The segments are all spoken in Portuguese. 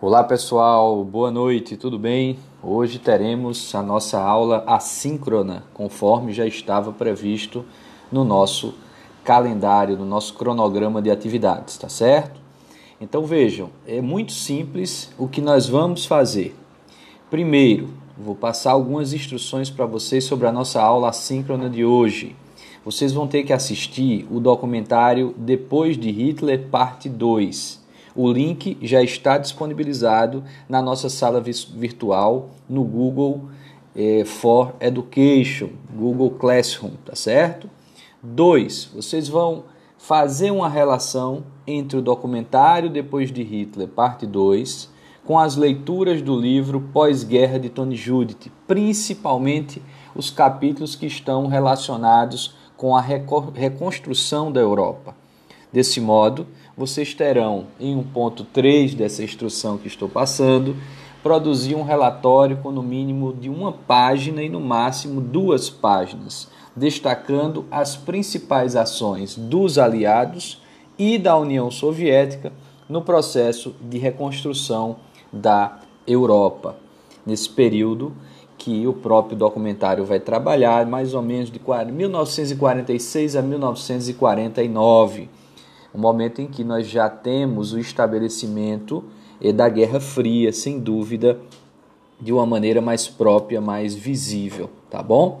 Olá pessoal, boa noite, tudo bem? Hoje teremos a nossa aula assíncrona, conforme já estava previsto no nosso calendário, no nosso cronograma de atividades, tá certo? Então vejam, é muito simples o que nós vamos fazer. Primeiro, vou passar algumas instruções para vocês sobre a nossa aula assíncrona de hoje. Vocês vão ter que assistir o documentário Depois de Hitler, parte 2 o link já está disponibilizado na nossa sala virtual no Google eh, for Education, Google Classroom, tá certo? Dois, vocês vão fazer uma relação entre o documentário Depois de Hitler, parte 2, com as leituras do livro Pós-Guerra de Tony Judith, principalmente os capítulos que estão relacionados com a reconstrução da Europa. Desse modo, vocês terão, em 1.3 dessa instrução que estou passando, produzir um relatório com no mínimo de uma página e no máximo duas páginas, destacando as principais ações dos aliados e da União Soviética no processo de reconstrução da Europa. Nesse período que o próprio documentário vai trabalhar, mais ou menos de 1946 a 1949 um momento em que nós já temos o estabelecimento eh, da Guerra Fria, sem dúvida, de uma maneira mais própria, mais visível, tá bom?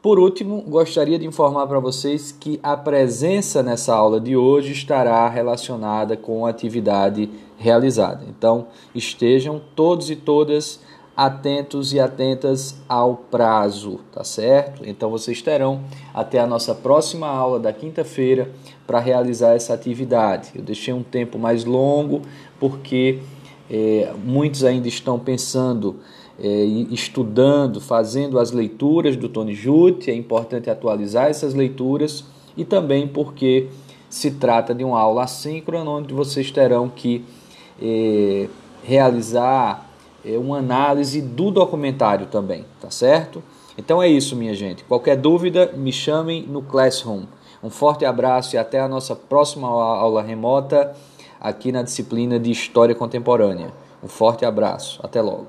Por último, gostaria de informar para vocês que a presença nessa aula de hoje estará relacionada com a atividade realizada. Então, estejam todos e todas atentos e atentas ao prazo, tá certo? Então vocês terão até a nossa próxima aula da quinta-feira para realizar essa atividade. Eu deixei um tempo mais longo porque é, muitos ainda estão pensando, é, estudando, fazendo as leituras do Tony Jute. É importante atualizar essas leituras e também porque se trata de uma aula assíncrona onde vocês terão que é, realizar é uma análise do documentário também, tá certo? Então é isso, minha gente. Qualquer dúvida, me chamem no Classroom. Um forte abraço e até a nossa próxima aula remota aqui na disciplina de História Contemporânea. Um forte abraço. Até logo.